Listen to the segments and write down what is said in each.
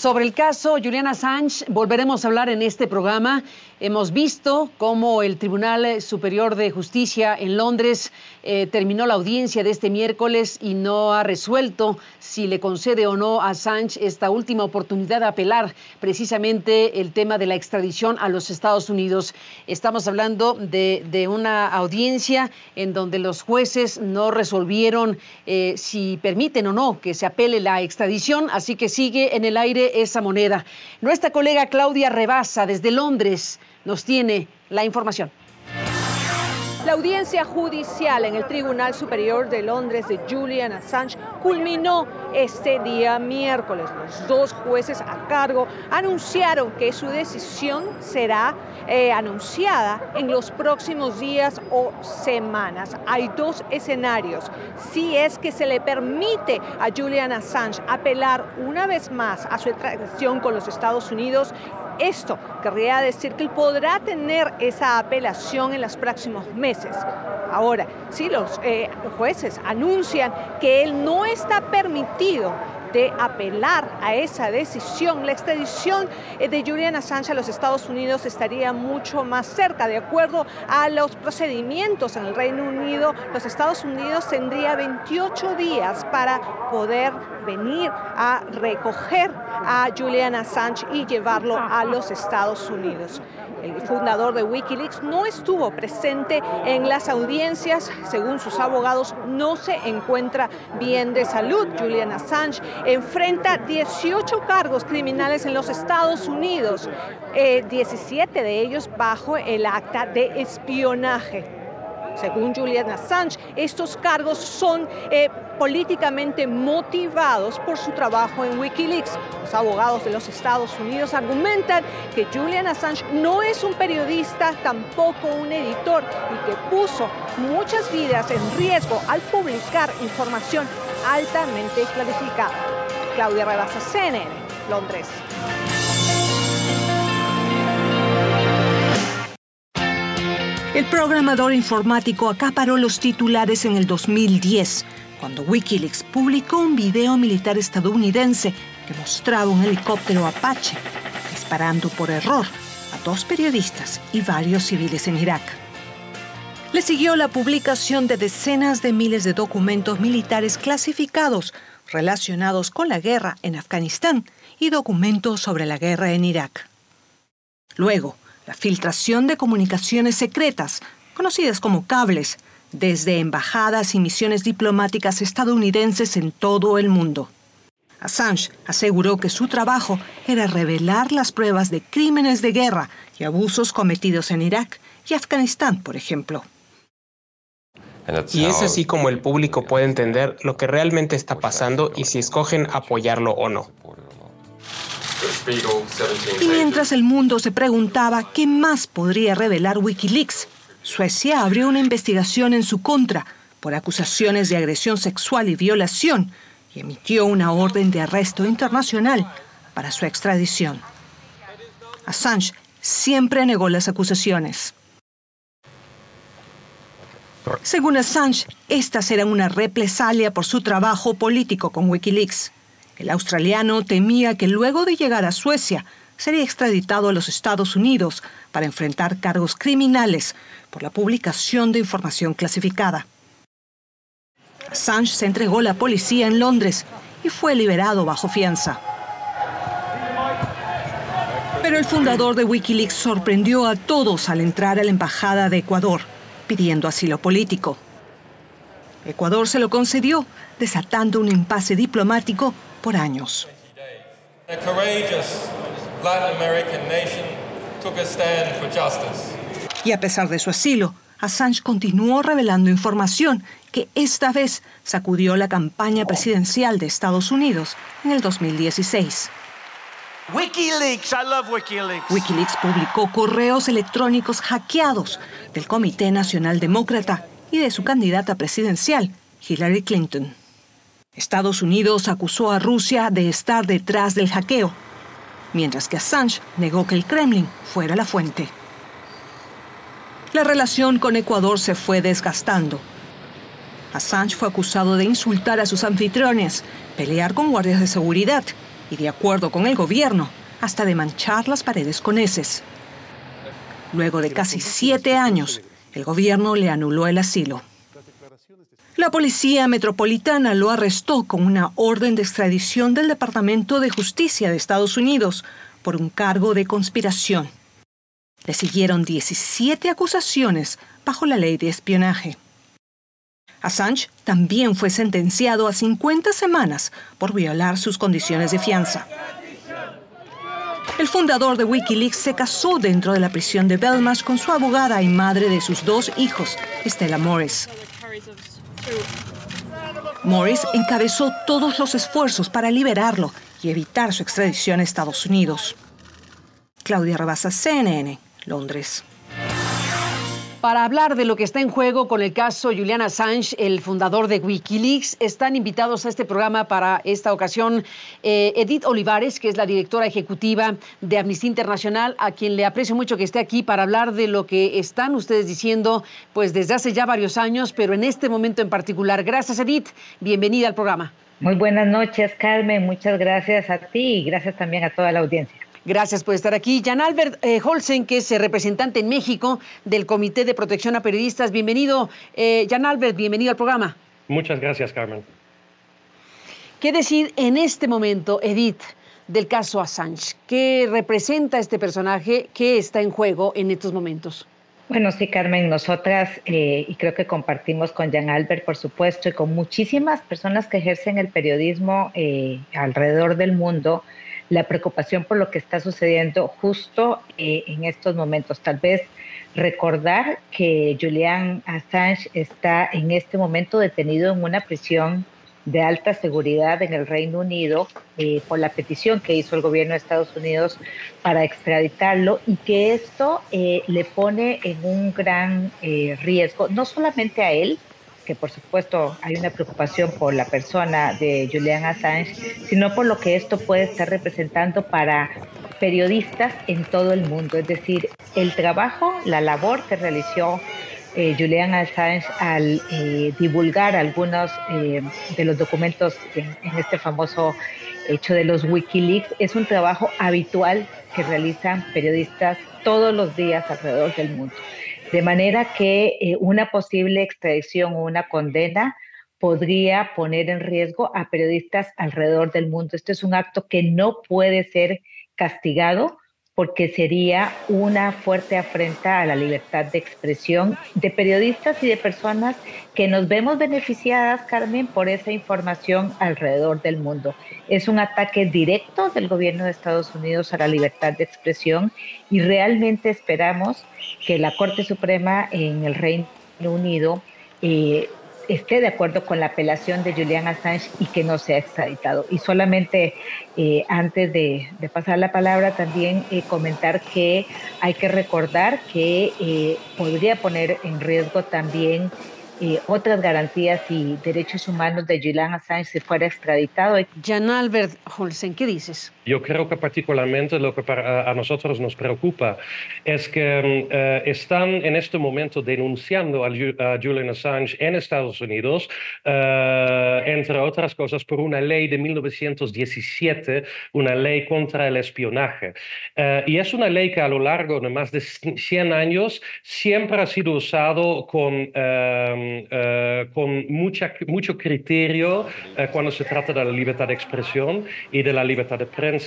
Sobre el caso Julian Assange volveremos a hablar en este programa. Hemos visto cómo el Tribunal Superior de Justicia en Londres eh, terminó la audiencia de este miércoles y no ha resuelto si le concede o no a Assange esta última oportunidad de apelar precisamente el tema de la extradición a los Estados Unidos. Estamos hablando de, una audiencia en donde los jueces no resolvieron eh, si permiten o no que se apele la extradición, así que sigue en el aire esa moneda. Nuestra colega Claudia Rebasa desde Londres nos tiene la información. La audiencia judicial en el Tribunal Superior de Londres de Julian Assange culminó este día miércoles. Los dos jueces a cargo anunciaron que su decisión será eh, anunciada en los próximos días o semanas. Hay dos escenarios. Si es que se le permite a Julian Assange apelar una vez más a su extradición con los Estados Unidos, esto querría decir que él podrá tener esa apelación en los próximos meses. Ahora, si los eh, jueces anuncian que él no está permitido de apelar a esa decisión. La extradición eh, de Julian Assange a los Estados Unidos estaría mucho más cerca. De acuerdo a los procedimientos en el Reino Unido, los Estados Unidos tendría 28 días para poder venir a recoger a Julian Assange y llevarlo a los Estados Unidos. El fundador de Wikileaks no estuvo presente en las audiencias. Según sus abogados, no se encuentra bien de salud. Julian Assange enfrenta 18 cargos criminales en los Estados Unidos, 17 eh, de ellos bajo el acta de espionaje. Según Julian Assange, estos cargos son eh, políticamente motivados por su trabajo en Wikileaks. Los abogados de los Estados Unidos argumentan que Julian Assange no es un periodista, tampoco un editor, y que puso muchas vidas en riesgo al publicar información altamente clasificada. Claudia Rebasa, CNN, Londres. El programador informático acaparó los titulares en el 2010, cuando Wikileaks publicó un video militar estadounidense que mostraba un helicóptero Apache disparando por error a dos periodistas y varios civiles en Irak. Le siguió la publicación de decenas de miles de documentos militares clasificados relacionados con la guerra en Afganistán y documentos sobre la guerra en Irak. Luego, la filtración de comunicaciones secretas, conocidas como cables, desde embajadas y misiones diplomáticas estadounidenses en todo el mundo. Assange aseguró que su trabajo era revelar las pruebas de crímenes de guerra y abusos cometidos en Irak y Afganistán, por ejemplo. Y es así como el público puede entender lo que realmente está pasando y si escogen apoyarlo o no. Y mientras el mundo se preguntaba qué más podría revelar Wikileaks, Suecia abrió una investigación en su contra por acusaciones de agresión sexual y violación y emitió una orden de arresto internacional para su extradición. Assange siempre negó las acusaciones. Según Assange, estas eran una represalia por su trabajo político con Wikileaks. El australiano temía que luego de llegar a Suecia sería extraditado a los Estados Unidos para enfrentar cargos criminales por la publicación de información clasificada. Assange se entregó a la policía en Londres y fue liberado bajo fianza. Pero el fundador de Wikileaks sorprendió a todos al entrar a la Embajada de Ecuador pidiendo asilo político. Ecuador se lo concedió, desatando un impasse diplomático por años. Y a pesar de su asilo, Assange continuó revelando información que esta vez sacudió la campaña presidencial de Estados Unidos en el 2016. Wikileaks, I love Wikileaks. Wikileaks publicó correos electrónicos hackeados del Comité Nacional Demócrata y de su candidata presidencial, Hillary Clinton. Estados Unidos acusó a Rusia de estar detrás del hackeo, mientras que Assange negó que el Kremlin fuera la fuente. La relación con Ecuador se fue desgastando. Assange fue acusado de insultar a sus anfitriones, pelear con guardias de seguridad y de acuerdo con el gobierno, hasta de manchar las paredes con heces. Luego de casi siete años, el gobierno le anuló el asilo. La policía metropolitana lo arrestó con una orden de extradición del Departamento de Justicia de Estados Unidos por un cargo de conspiración. Le siguieron 17 acusaciones bajo la ley de espionaje. Assange también fue sentenciado a 50 semanas por violar sus condiciones de fianza. El fundador de Wikileaks se casó dentro de la prisión de Belmarsh con su abogada y madre de sus dos hijos, Stella Morris. Morris encabezó todos los esfuerzos para liberarlo y evitar su extradición a Estados Unidos. Claudia Rabasa, CNN, Londres. Para hablar de lo que está en juego con el caso Julian Assange, el fundador de Wikileaks, están invitados a este programa para esta ocasión eh, Edith Olivares, que es la directora ejecutiva de Amnistía Internacional, a quien le aprecio mucho que esté aquí para hablar de lo que están ustedes diciendo pues desde hace ya varios años, pero en este momento en particular. Gracias, Edith. Bienvenida al programa. Muy buenas noches, Carmen. Muchas gracias a ti y gracias también a toda la audiencia. Gracias por estar aquí. Jan Albert eh, Holsen, que es representante en México del Comité de Protección a Periodistas. Bienvenido, eh, Jan Albert, bienvenido al programa. Muchas gracias, Carmen. ¿Qué decir en este momento, Edith, del caso Assange? ¿Qué representa este personaje? ¿Qué está en juego en estos momentos? Bueno, sí, Carmen, nosotras, eh, y creo que compartimos con Jan Albert, por supuesto, y con muchísimas personas que ejercen el periodismo alrededor del mundo, la preocupación por lo que está sucediendo justo eh, en estos momentos. Tal vez recordar que Julian Assange está en este momento detenido en una prisión de alta seguridad en el Reino Unido eh, por la petición que hizo el gobierno de Estados Unidos para extraditarlo y que esto eh, le pone en un gran riesgo, no solamente a él, que por supuesto hay una preocupación por la persona de Julian Assange, sino por lo que esto puede estar representando para periodistas en todo el mundo. Es decir, el trabajo, la labor que realizó eh, Julian Assange al eh, divulgar algunos eh, de los documentos en, en, este famoso hecho de los Wikileaks es un trabajo habitual que realizan periodistas todos los días alrededor del mundo. De manera que eh, una posible extradición o una condena podría poner en riesgo a periodistas alrededor del mundo. Este es un acto que no puede ser castigado porque sería una fuerte afrenta a la libertad de expresión de periodistas y de personas que nos vemos beneficiadas, Carmen, por esa información alrededor del mundo. Es un ataque directo del gobierno de Estados Unidos a la libertad de expresión y realmente esperamos que la Corte Suprema en el Reino Unido eh, esté de acuerdo con la apelación de Julian Assange y que no sea extraditado. Y solamente eh, antes de, pasar la palabra, también eh, comentar que hay que recordar que podría poner en riesgo también otras garantías y derechos humanos de Julian Assange si fuera extraditado. Jan Albert Holsen, ¿qué dices? Yo creo que particularmente lo que para, a nosotros nos preocupa es que mm, eh, están en este momento denunciando a, Julian Assange en Estados Unidos, eh, entre otras cosas, por una ley de 1917, una ley contra el espionaje. Eh, y es una ley que a lo largo de más de 100 años siempre ha sido usado con, con mucha, mucho criterio cuando se trata de la libertad de expresión y de la libertad de prensa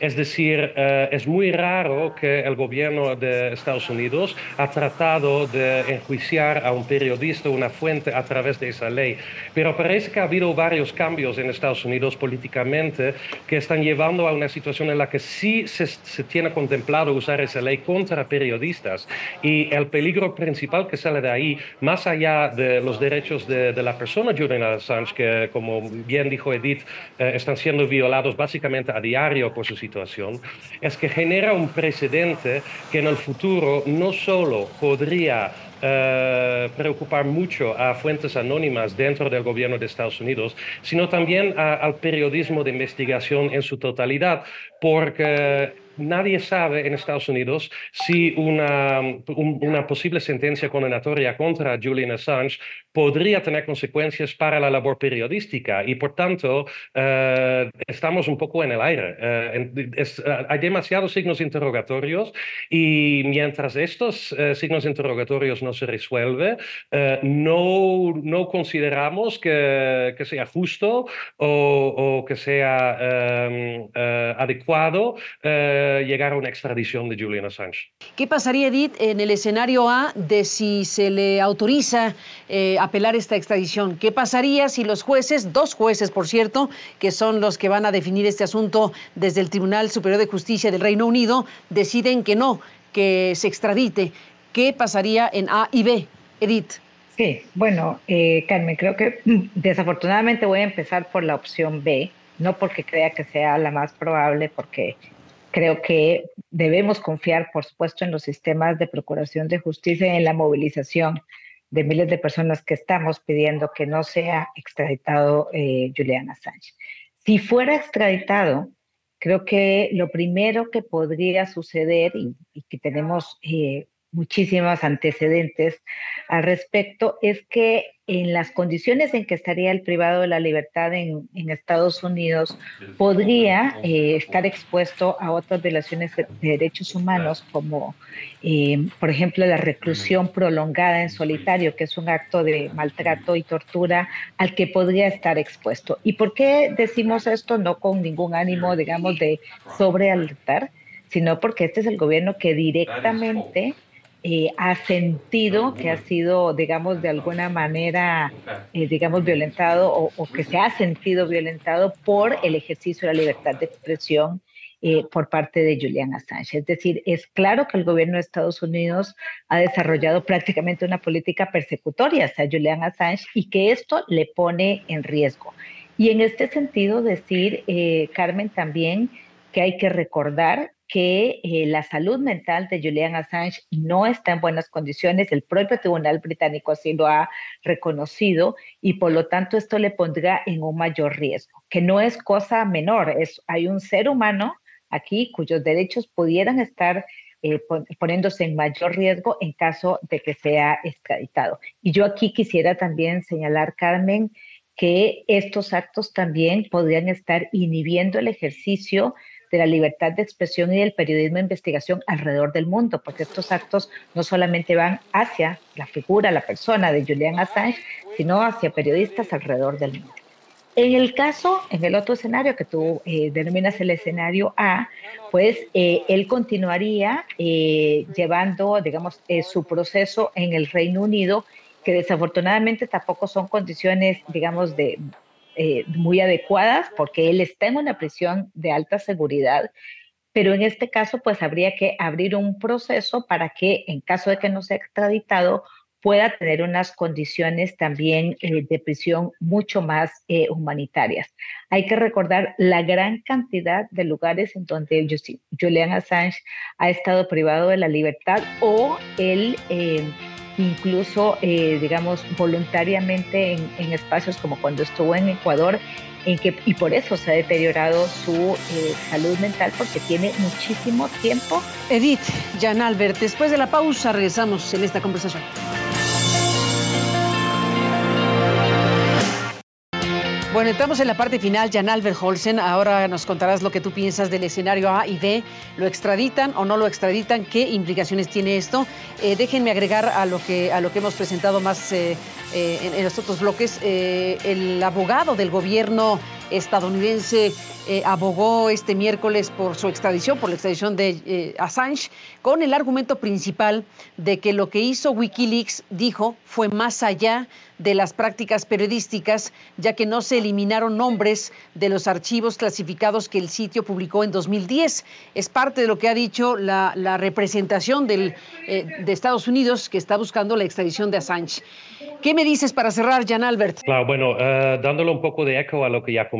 es decir, eh, es muy raro que el gobierno de Estados Unidos ha tratado de enjuiciar a un periodista, una fuente, a través de esa ley. Pero parece que ha habido varios cambios en Estados Unidos políticamente que están llevando a una situación en la que sí se, tiene contemplado usar esa ley contra periodistas. Y el peligro principal que sale de ahí, más allá de los derechos de, la persona Julian Assange, que como bien dijo Edith, eh, están siendo violados básicamente a diario, por su situación, es que genera un precedente que en el futuro no solo podría eh, preocupar mucho a fuentes anónimas dentro del gobierno de Estados Unidos, sino también al periodismo de investigación en su totalidad, porque nadie sabe en Estados Unidos si una, una posible sentencia condenatoria contra Julian Assange podría tener consecuencias para la labor periodística y por tanto eh, estamos un poco en el aire. Eh, eh, hay demasiados signos interrogatorios y mientras estos signos interrogatorios no se resuelven, no, no consideramos que, que sea justo o, o que sea em, adecuado llegar a una extradición de Julian Assange. ¿Qué pasaría, Edith, en el escenario A de si se le autoriza a apelar esta extradición. ¿Qué pasaría si los jueces, dos jueces por cierto, que son los que van a definir este asunto desde el Tribunal Superior de Justicia del Reino Unido, deciden que no, que se extradite? ¿Qué pasaría en A y B? Edith. Sí, bueno, eh, Carmen, creo que mm, desafortunadamente voy a empezar por la opción B, no porque crea que sea la más probable, porque creo que debemos confiar, por supuesto, en los sistemas de procuración de justicia y en la movilización de miles de personas que estamos pidiendo que no sea extraditado eh, Julian Assange. Si fuera extraditado, creo que lo primero que podría suceder, y, que tenemos eh, muchísimos antecedentes al respecto, es que en las condiciones en que estaría el privado de la libertad en, Estados Unidos, podría eh, estar expuesto a otras violaciones de, derechos humanos, como eh, por ejemplo la reclusión prolongada en solitario, que es un acto de maltrato y tortura al que podría estar expuesto. ¿Y por qué decimos esto? No con ningún ánimo, digamos, de sobrealertar, sino porque este es el gobierno que directamente eh, ha sentido que ha sido, digamos, de alguna manera, eh, digamos, violentado o, que se ha sentido violentado por el ejercicio de la libertad de expresión eh, por parte de Julian Assange. Es decir, es claro que el gobierno de Estados Unidos ha desarrollado prácticamente una política persecutoria hacia Julian Assange y que esto le pone en riesgo. Y en este sentido, decir, Carmen, también que hay que recordar que eh, la salud mental de Julian Assange no está en buenas condiciones. El propio Tribunal Británico así lo ha reconocido y por lo tanto esto le pondrá en un mayor riesgo, que no es cosa menor. Es, hay un ser humano aquí cuyos derechos pudieran estar eh, poniéndose en mayor riesgo en caso de que sea extraditado. Y yo aquí quisiera también señalar, Carmen, que estos actos también podrían estar inhibiendo el ejercicio de la libertad de expresión y del periodismo de investigación alrededor del mundo, porque estos actos no solamente van hacia la figura, la persona de Julian Assange, sino hacia periodistas alrededor del mundo. En el caso, en el otro escenario que tú eh, denominas el escenario A, pues eh, él continuaría eh, llevando, digamos, su proceso en el Reino Unido, que desafortunadamente tampoco son condiciones, digamos, de, eh, muy adecuadas porque él está en una prisión de alta seguridad, pero en este caso pues habría que abrir un proceso para que en caso de que no sea extraditado pueda tener unas condiciones también eh, de prisión mucho más eh, humanitarias. Hay que recordar la gran cantidad de lugares en donde Julian Assange ha estado privado de la libertad o él incluso, eh, digamos, voluntariamente en, espacios como cuando estuvo en Ecuador, en que, y por eso se ha deteriorado su eh, salud mental, porque tiene muchísimo tiempo. Edith, Jan Albert, después de la pausa regresamos en esta conversación. Bueno, entramos en la parte final. Jan Albert Holsen, ahora nos contarás lo que tú piensas del escenario A y B. ¿Lo extraditan o no lo extraditan? ¿Qué implicaciones tiene esto? Eh, déjenme agregar a lo que, a lo que hemos presentado más eh, eh, en, en, los otros bloques. el abogado del gobierno estadounidense abogó este miércoles por su extradición, por la extradición de Assange, con el argumento principal de que lo que hizo Wikileaks, dijo, fue más allá de las prácticas periodísticas, ya que no se eliminaron nombres de los archivos clasificados que el sitio publicó en 2010. Es parte de lo que ha dicho la, representación eh, de Estados Unidos que está buscando la extradición de Assange. ¿Qué me dices para cerrar, Jan Albert? Claro, bueno, uh, dándole un poco de eco a lo que ya comentó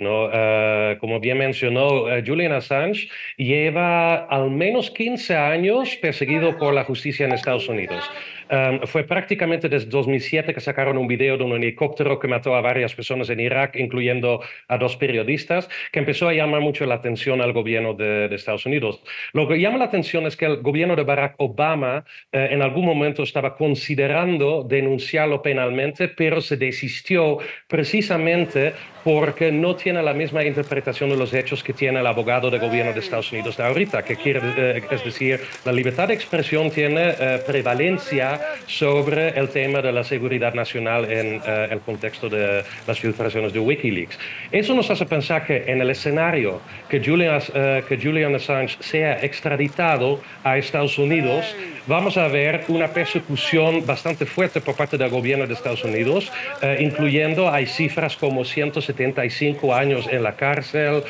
¿no? Uh, como bien mencionó, uh, Julian Assange lleva al menos 15 años perseguido por la justicia en Estados Unidos. Um, fue prácticamente desde 2007 que sacaron un video de un helicóptero que mató a varias personas en Irak, incluyendo a dos periodistas, que empezó a llamar mucho la atención al gobierno de, Estados Unidos. Lo que llama la atención es que el gobierno de Barack Obama eh, en algún momento estaba considerando denunciarlo penalmente, pero se desistió precisamente porque no tiene la misma interpretación de los hechos que tiene el abogado del gobierno de Estados Unidos de ahorita, que quiere, eh, es decir, la libertad de expresión tiene eh, prevalencia sobre el tema de la seguridad nacional en eh, el contexto de las filtraciones de Wikileaks. Eso nos hace pensar que en el escenario que Julian, que Julian Assange sea extraditado a Estados Unidos, vamos a ver una persecución bastante fuerte por parte del gobierno de Estados Unidos, eh, incluyendo, hay cifras como 175 años en la cárcel,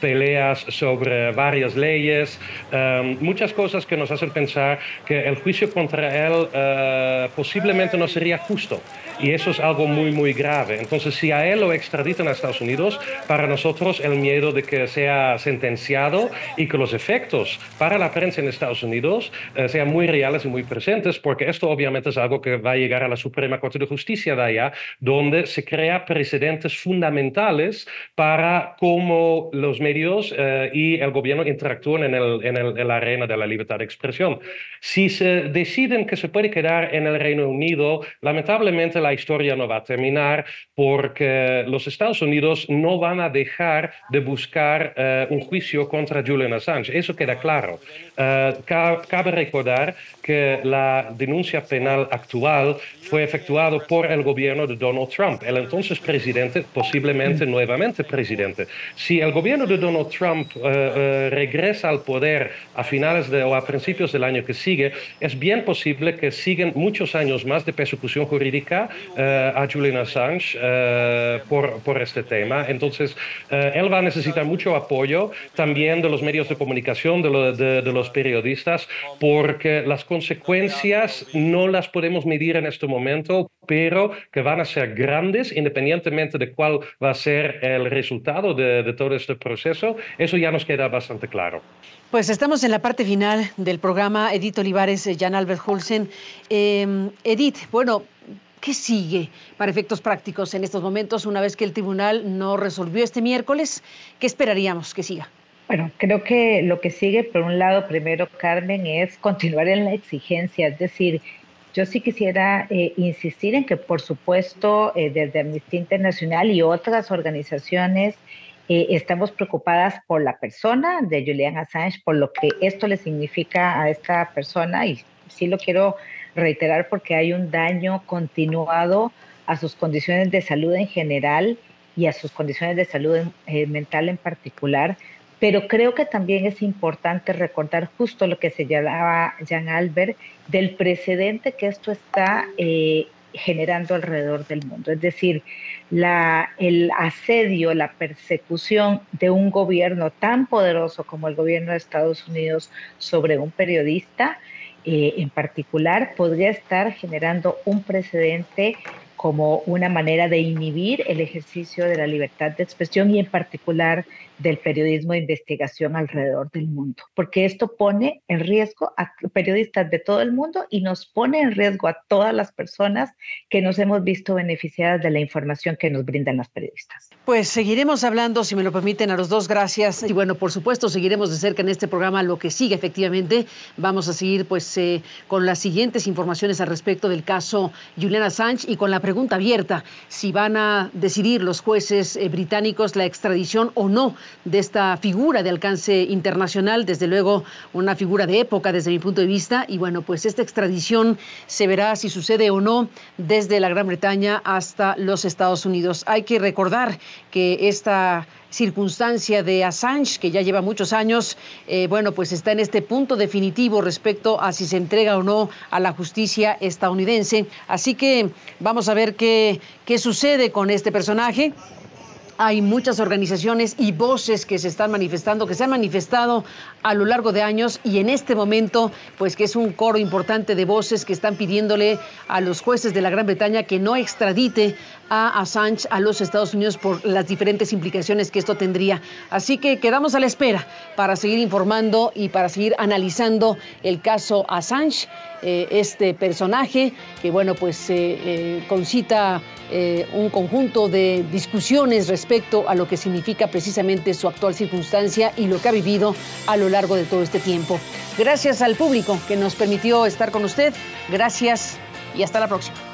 peleas sobre varias leyes, muchas cosas que nos hacen pensar que el juicio contra él posiblemente no sería justo. Y eso es algo muy, muy grave. Entonces, si a él lo extraditan a Estados Unidos, para nosotros el miedo de que sea sentenciado y que los efectos para la prensa en Estados Unidos eh, sean muy reales y muy presentes, porque esto obviamente es algo que va a llegar a la Suprema Corte de Justicia de allá, donde se crea precedentes fundamentales para cómo los medios eh, y el gobierno interactúan en, el, en, el, la arena de la libertad de expresión. Si se deciden que se puede quedar en el Reino Unido, lamentablemente la historia no va a terminar porque los Estados Unidos no van a dejar de buscar eh, un juicio contra Julian Assange. Eso queda claro. Uh, cabe recordar que la denuncia penal actual fue efectuada por el gobierno de Donald Trump, el entonces presidente, posiblemente nuevamente presidente. Si el gobierno de Donald Trump uh, regresa al poder a finales de, o a principios del año que sigue, es bien posible que sigan muchos años más de persecución jurídica a Julian Assange por, por, este tema. Entonces, él va a necesitar mucho apoyo también de los medios de comunicación, de, de, de los periodistas porque las consecuencias no las podemos medir en este momento, pero que van a ser grandes independientemente de cuál va a ser el resultado de, todo este proceso. Eso ya nos queda bastante claro. Pues estamos en la parte final del programa. Edith Olivares, eh, Jan Albert Hulsen. Em, Edith, bueno, ¿Qué sigue para efectos prácticos en estos momentos una vez que el tribunal no resolvió este miércoles? ¿Qué esperaríamos que siga? Bueno, creo que lo que sigue, por un lado, primero, Carmen, es continuar en la exigencia, es decir, yo sí quisiera eh, insistir en que, por supuesto, eh, desde Amnistía Internacional y otras organizaciones, eh, estamos preocupadas por la persona de Julian Assange, por lo que esto le significa a esta persona, y sí lo quiero reiterar porque hay un daño continuado a sus condiciones de salud en general y a sus condiciones de salud mental en particular. Pero creo que también es importante recordar justo lo que señalaba Jean Albert del precedente que esto está eh, generando alrededor del mundo. Es decir, el asedio, la persecución de un gobierno tan poderoso como el gobierno de Estados Unidos sobre un periodista eh, en particular podría estar generando un precedente como una manera de inhibir el ejercicio de la libertad de expresión y en particular del periodismo de investigación alrededor del mundo, porque esto pone en riesgo a periodistas de todo el mundo y nos pone en riesgo a todas las personas que nos hemos visto beneficiadas de la información que nos brindan las periodistas. Pues seguiremos hablando, si me lo permiten, a los dos, gracias. Y bueno, por supuesto, seguiremos de cerca en este programa lo que sigue, efectivamente. Vamos a seguir pues eh, con las siguientes informaciones al respecto del caso Julian Assange y con la pregunta abierta, si van a decidir los jueces eh, británicos la extradición o no de esta figura de alcance internacional, desde luego una figura de época desde mi punto de vista, y bueno, pues esta extradición se verá si sucede o no desde la Gran Bretaña hasta los Estados Unidos. Hay que recordar que esta circunstancia de Assange, que ya lleva muchos años, eh, bueno, pues está en este punto definitivo respecto a si se entrega o no a la justicia estadounidense. Así que vamos a ver qué, qué sucede con este personaje hay muchas organizaciones y voces que se están manifestando, que se han manifestado a lo largo de años y en este momento, pues que es un coro importante de voces que están pidiéndole a los jueces de la Gran Bretaña que no extradite a Assange a los Estados Unidos por las diferentes implicaciones que esto tendría. Así que quedamos a la espera para seguir informando y para seguir analizando el caso Assange, eh, este personaje que, bueno, pues eh, eh, concita un conjunto de discusiones respecto a lo que significa precisamente su actual circunstancia y lo que ha vivido a lo largo de todo este tiempo. Gracias al público que nos permitió estar con usted. Gracias y hasta la próxima.